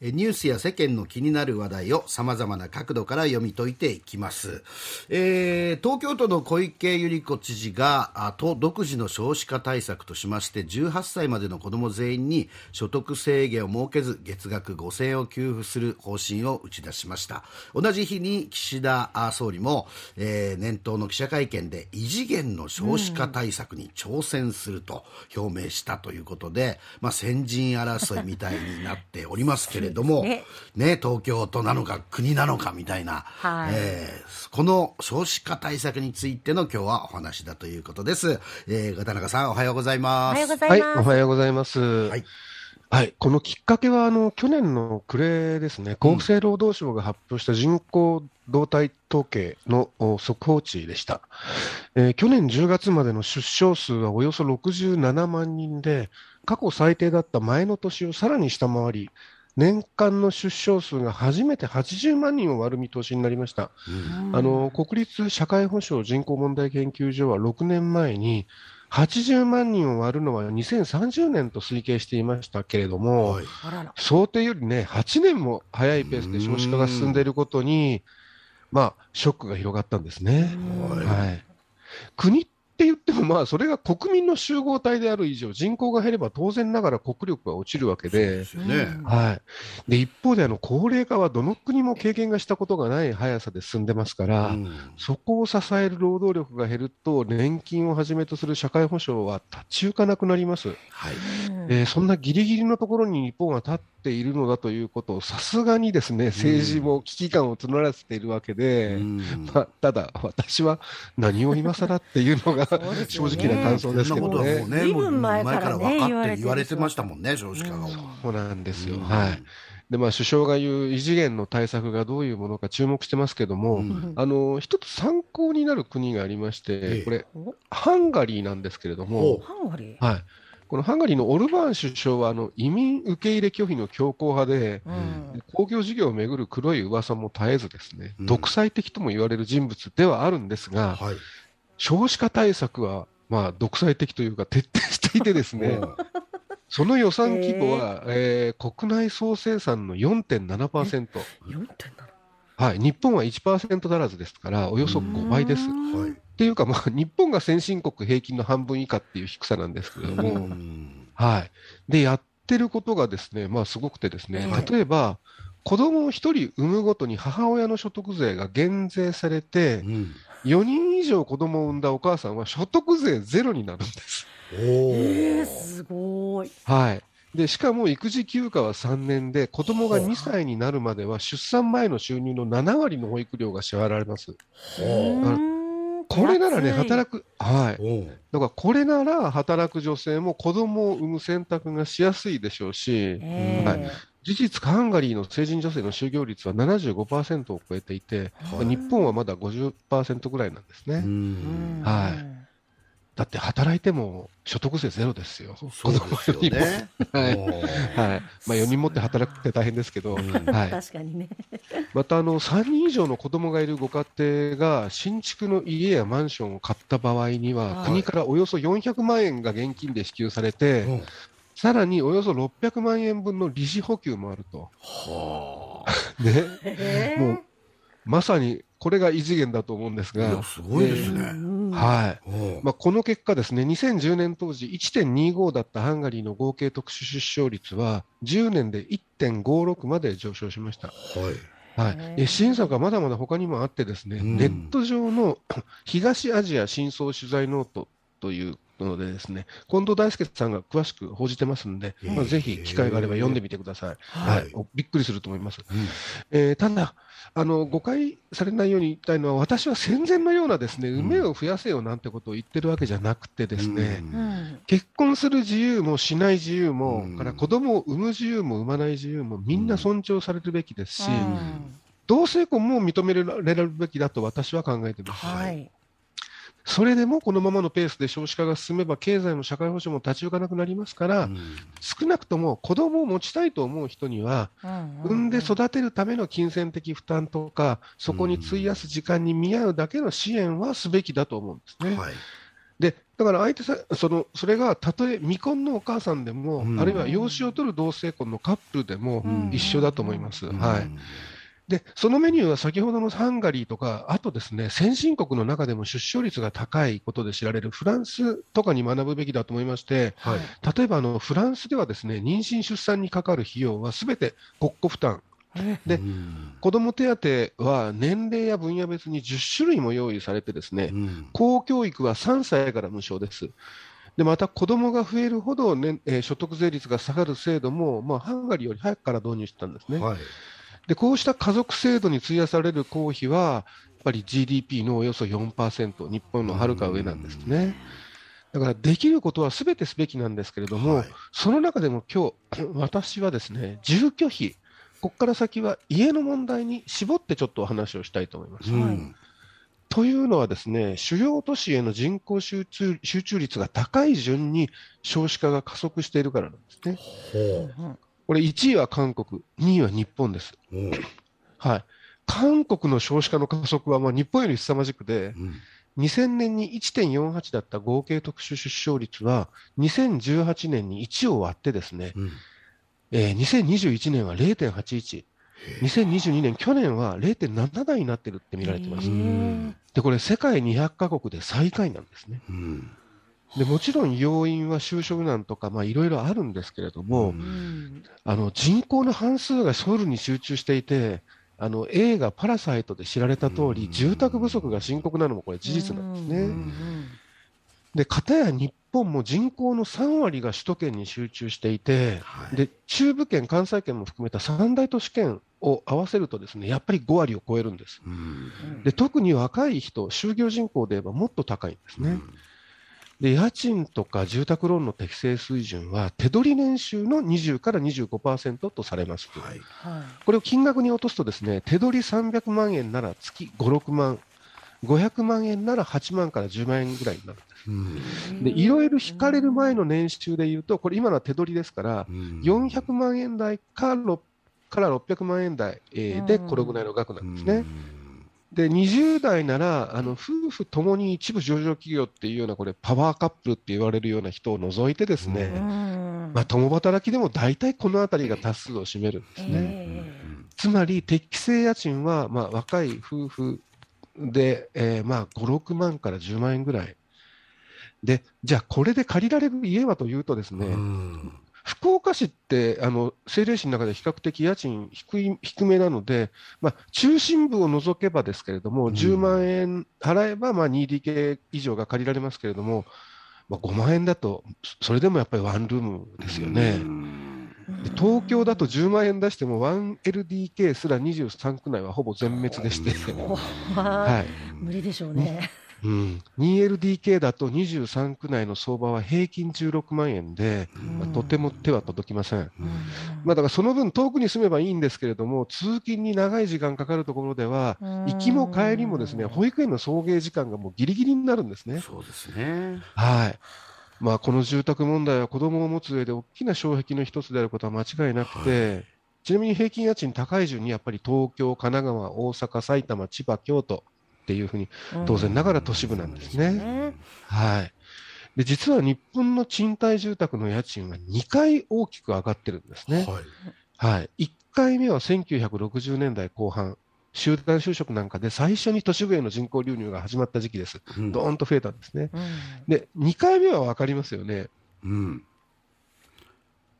ニュースや世間の気になる話題をさまざまな角度から読み解いていきます、えー、東京都の小池百合子知事が都独自の少子化対策としまして18歳までの子ども全員に所得制限を設けず月額5000円を給付する方針を打ち出しました。同じ日に岸田総理も、えー、年頭の記者会見で異次元の少子化対策に挑戦すると表明したということで、まあ、先人争いみたいになっておりますけれどれども、ね、ね、東京都なのか国なのかみたいな、はい、えー、この少子化対策についての今日はお話だということです。えー、片中さんおはようございます。おはようございます。はい、おはようございます。はい。はい、このきっかけはあの去年の暮れですね、厚生労働省が発表した人口動態統計の速報値でした、えー、去年10月までの出生数はおよそ67万人で、過去最低だった前の年をさらに下回り、年間の出生数が初めて80万人を割る見通しになりました。あの国立社会保障人口問題研究所は6年前に80万人を割るのは2030年と推計していましたけれども、はい、想定よりね、8年も早いペースで少子化が進んでいることに、まあ、ショックが広がったんですね。はい、国って言っても、まあ、それが国民の集合体である以上、人口が減れば当然ながら国力が落ちるわけで、でね。はい、で一方であの、高齢化はどの国も経験がしたことがない速さで進んでますから、うん、そこを支える労働力が減ると、年金をはじめとする社会保障は立ち行かなくなります。はいえー、そんなぎりぎりのところに日本は立っているのだということを、さすがにですね政治も危機感を募らせているわけで、うん、まあ、ただ、私は何を今更っていうのが正直な感想ですけどね。ねもう前から分かって言われてましたもんね、少子化が。そうなんですよ。はい。でまあ、首相が言う異次元の対策がどういうものか注目してますけども、うん、あの一つ参考になる国がありまして、これ、ハンガリーなんですけれども、はい、このハンガリーのオルバーン首相はあの移民受け入れ拒否の強硬派で、うん、公共事業をめぐる黒い噂も絶えずですね、うん、独裁的とも言われる人物ではあるんですが、はい、少子化対策はまあ独裁的というか徹底していてですね、その予算規模は、えー、国内総生産の4.7%。4.7? はい、日本は1%足らずですから、およそ5倍です。はいっていうか、まあ、日本が先進国平均の半分以下っていう低さなんですけれども、はい。で、やってることがですね、まあ、すごくてですね、例えば、子供を1人産むごとに母親の所得税が減税されて、うん、4人以上子供を産んだお母さんは所得税ゼロになるんです。えー、すごい。はい。でしかも育児休暇は3年で、子供が2歳になるまでは出産前の収入の7割の保育料が支払われます。これならね、働く、はい。だからこれなら働く女性も子供を産む選択がしやすいでしょうし、はい、事実、ハンガリーの成人女性の就業率は75%を超えていて、日本はまだ50%ぐらいなんですね。はい。だって働いても所得税ゼロですよ。そうですよね。はい。はい。まあ4人持って働くって大変ですけど、はい。確かにね。またあの3人以上の子供がいるご家庭が新築の家やマンションを買った場合には、国からおよそ400万円が現金で支給されて、さらにおよそ600万円分の利子補給もあると。はあ。ね。もうまさにこれが異次元だと思うんですが、すごいですね。はい。まあ、この結果ですね、2010年当時1.25だったハンガリーの合計特殊出生率は、10年で1.56まで上昇しました。はい。はい、審査がまだまだ他にもあってですね、うん、ネット上の 東アジア真相取材ノートというのでですね、近藤大介さんが詳しく報じてますんで、まあ、ぜひ機会があれば読んでみてください。はい、びっくりすると思います。うん、えー、ただあの、誤解されないように言いたいのは、私は戦前のようなですね、夢を増やせよなんてことを言ってるわけじゃなくてですね、うん、結婚する自由もしない自由も、うん、から子供を産む自由も産まない自由もみんな尊重されるべきですし、うん、同性婚も認められるべきだと私は考えてます。はいそれでもこのままのペースで少子化が進めば、経済も社会保障も立ち行かなくなりますから、うん、少なくとも子供を持ちたいと思う人には、うんうんうん、産んで育てるための金銭的負担とか、そこに費やす時間に見合うだけの支援はすべきだと思うんですね。はい、でだから相手さそのそれがたとえ未婚のお母さんでも、うん。あるいは養子を取る同性婚のカップルでもうん。一緒だと思います。うん。はいで、そのメニューは先ほどのハンガリーとか、あとですね、先進国の中でも出生率が高いことで知られるフランスとかに学ぶべきだと思いまして、はい。例えばあのフランスではですね、妊娠・出産にかかる費用はすべて国庫負担。でうん子ども手当は年齢や分野別に10種類も用意されてですね、うん公教育は3歳から無償です。でまた子どもが増えるほど、ねえー所得税率が下がる制度も、まあ、ハンガリーより早くから導入したんですね。はい。でこうした家族制度に費やされる公費は、やっぱり GDP のおよそ4%、日本のはるか上なんですね。だからできることはすべてすべきなんですけれども、はいその中でも今日 私はですね、住居費、ここから先は家の問題に絞ってちょっとお話をしたいと思います。うんというのはですね、主要都市への人口集中集中率が高い順に少子化が加速しているからなんですね。ほこれ1位は韓国、2位は日本です。はい。韓国の少子化の加速はまあ日本より凄まじくて、うん2000年に1.48だった合計特殊出生率は、2018年に1を割ってですね、うんえー2021年は0.81、2022年、去年は0.7台になってるって見られてます。んで、これ世界200カ国で最下位なんですね。うんで、もちろん要因は就職難とか、まあいろいろあるんですけれども、うん。うんあの人口の半数がソウルに集中していて、あの映画パラサイトで知られた通り、うん。住宅不足が深刻なのもこれ事実なんですね。うんで、片や日本も人口の3割が首都圏に集中していて、はい。で、中部圏、関西圏も含めた三大都市圏を合わせるとですね、やっぱり5割を超えるんです。うん。で、特に若い人、就業人口で言えばもっと高いんですね。で、家賃とか住宅ローンの適正水準は、手取り年収の20から25%とされます。はい。はこれを金額に落とすとですね、手取り300万円なら月5、6万、500万円なら8万から10万円ぐらいになるんです。うん。いで、いろいろ引かれる前の年収でいうと、これ今のは手取りですから、うん。400万円台かろから600万円台、えーで、うん。これぐらいの額なうんですね。で、20代なら、あの、夫婦ともに一部上場企業っていうような、これ、パワーカップルって言われるような人を除いてですね、ううんまあ、共働きでも大体このあたりが多数を占めるんですね。えつまり、適正家賃は、まあ、若い夫婦で、えーまあ、5、6万から10万円ぐらい。で、じゃあ、これで借りられる家はというとですね、うん福岡市って、あの、政令市の中で比較的家賃低い、低めなので、まあ、中心部を除けばですけれども、うん。10万円払えば、まあ、2DK 以上が借りられますけれども、まあ、5万円だと、それでもやっぱりワンルームですよね。で東京だと10万円出しても 1LDK すら23区内はほぼ全滅でして、はい。無理でしょうね。うん、2LDK だと23区内の相場は平均16万円で、まあとても手は届きません。まあ、だからその分遠くに住めばいいんですけれども、通勤に長い時間かかるところでは、行きも帰りもですね、保育園の送迎時間がもうギリギリになるんですね。そうですね。はい。まあ、この住宅問題は子供を持つ上で大きな障壁の一つであることは間違いなくて、ちなみに平均家賃高い順にやっぱり東京、神奈川、大阪、埼玉、千葉、京都っていうふうに当然ながら都市部なんですね。ね。はい。で、実は日本の賃貸住宅の家賃は2回大きく上がってるんですね。はい。はい。1回目は1960年代後半、集団就職なんかで最初に都市部への人口流入が始まった時期です。うんドーンと増えたんですね。うんで、2回目は分かりますよね。うん。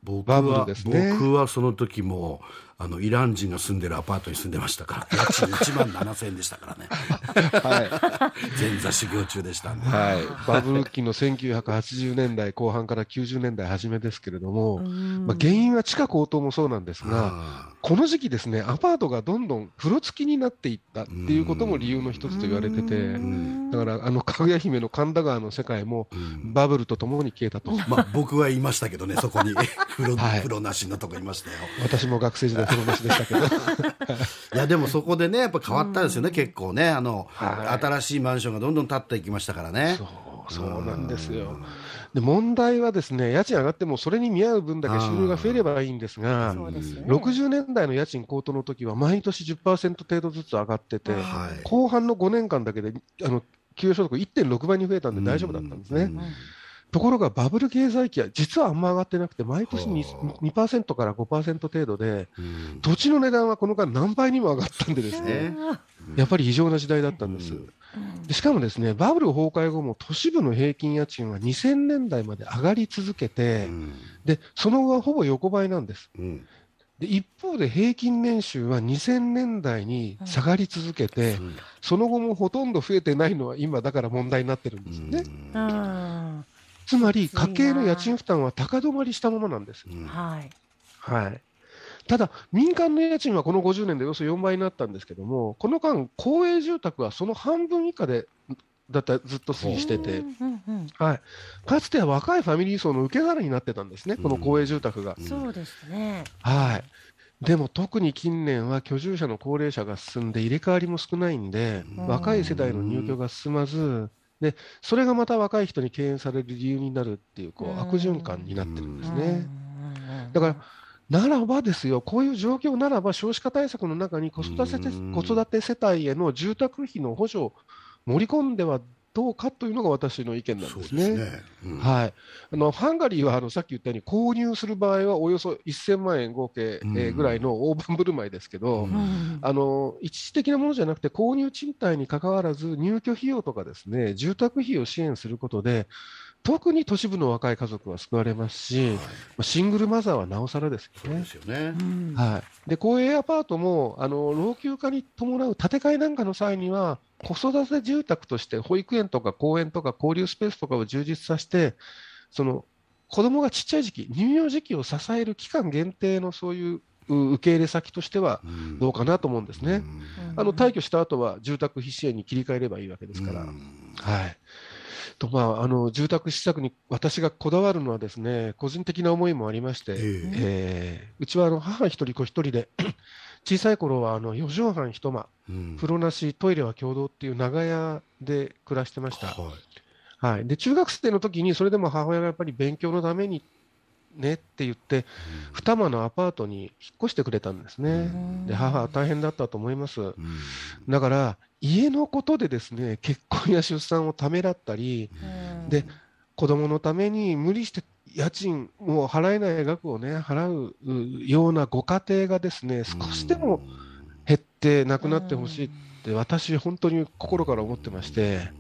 僕バブは、ルですね僕はその時もあのイラン人が住んでるアパートに住んでましたから。家賃1万7000円でしたからね。は前座修行中でしたんで。い。はい。バブル期の1980年代後半から90年代初めですけれども、うん。まあ、原因は地価高騰もそうなんですが、あこの時期ですね、アパートがどんどん風呂付きになっていったっていうことも理由の一つと言われてて、うん。だから、あの、かぐや姫の神田川の世界もバブルとともに消えたと。まあ僕は言いましたけどねそこに。風呂,、はい。風呂なしのとこいましたよ。私も学生時代しでしたけど。いやでもそこでねやっぱ変わったんですよね、結構ねあの、はい新しいマンションがどんどん建っていきましたからねそう、そうなんですよ。で、問題はですね、家賃上がってもそれに見合う分だけ収入が増えればいいんですが、ね。60年代の家賃高騰の時は毎年10%程度ずつ上がってて、はい後半の5年間だけで、あの、給与所得1.6倍に増えたんで大丈夫だったんですね。ところがバブル経済期は実はあんま上がってなくて、毎年 2%, 2から5%程度で、土地の値段はこの間何倍にも上がったんでですね、やっぱり異常な時代だったんです。でしかもですね、バブル崩壊後も都市部の平均家賃は2000年代まで上がり続けて、でその後はほぼ横ばいなんです。で一方で平均年収は2000年代に下がり続けて、その後もほとんど増えてないのは今だから問題になってるんですよね。つまり家計の家賃負担は高止まりしたままなんです。はい、はい。ただ、民間の家賃はこの50年でおよそ4倍になったんですけども、この間、公営住宅はその半分以下でだったずっと推移してて、はい、かつては若いファミリー層の受け皿になってたんですね、この公営住宅が。そうですね、はい。でも特に近年は居住者の高齢者が進んで入れ替わりも少ないんで、若い世代の入居が進まず、でそれがまた若い人に敬遠される理由になるっていうこう悪循環になってるんですね。だからならばですよ、こういう状況ならば少子化対策の中に子育て子育て世帯への住宅費の補助を盛り込んではどうかというのが私の意見なんですね。ね。うん、はい、あのハンガリーはあのさっき言ったように購入する場合はおよそ1000万円合計、うん、えー、ぐらいの大盤振る舞いですけど、うん、あの一時的なものじゃなくて購入賃貸にかかわらず入居費用とかですね住宅費を支援することで特に都市部の若い家族は救われますし、はい、シングルマザーはなおさらですよね。ですよね。はい、で公営アパートもあの老朽化に伴う建て替えなんかの際には子育て住宅として保育園とか公園とか交流スペースとかを充実させてその子供がちっちゃい時期乳幼児期を支える期間限定のそういう受け入れ先としてはどうかなと思うんですね。あの退去した後は住宅費支援に切り替えればいいわけですから。はいとまあ、あの住宅施策に私がこだわるのはですね個人的な思いもありまして、えー、えー、うちはあの母一人子一人で 小さい頃はあの4畳半一間、うん、風呂なしトイレは共同っていう長屋で暮らしてました、はい、はい、で中学生の時にそれでも母親がやっぱり勉強のためにねって言って、二間のアパートに引っ越してくれたんですね。で母は大変だったと思います。だから家のことでですね結婚や出産をためらったり、で子供のために無理して家賃を払えない額をね払うようなご家庭がですね少しでも減ってなくなってほしいって私本当に心から思ってまして。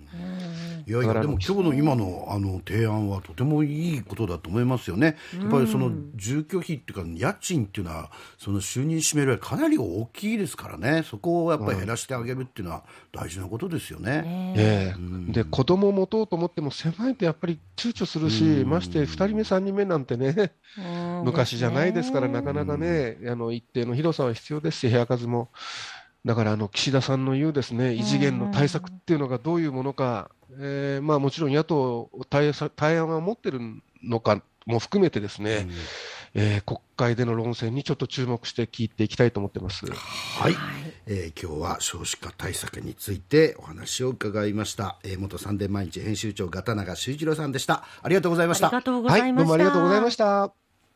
いやいやでも今日の今のあの提案はとてもいいことだと思いますよね。やっぱりその住居費っていうか家賃っていうのはその収入占めるかなり大きいですからね。そこをやっぱり減らしてあげるっていうのは大事なことですよね。ええー、で子供を持とうと思っても狭いとやっぱり躊躇するし、まして2人目3人目なんてね 昔じゃないですからなかなかねあの一定の広さは必要ですし部屋数も。だからあの岸田さんの言うですね異次元の対策っていうのがどういうものか、えーまあ、もちろん野党対、対案は持ってるのかも含めてですね、うん、えー、国会での論戦にちょっと注目して聞いていきたいと思ってます。はい、えー、今日は少子化対策についてお話を伺いました。えー、元サンデー毎日編集長片永修一郎さんでした。ありがとうございました。ありがとうございました。はい、どうもありがとうございました。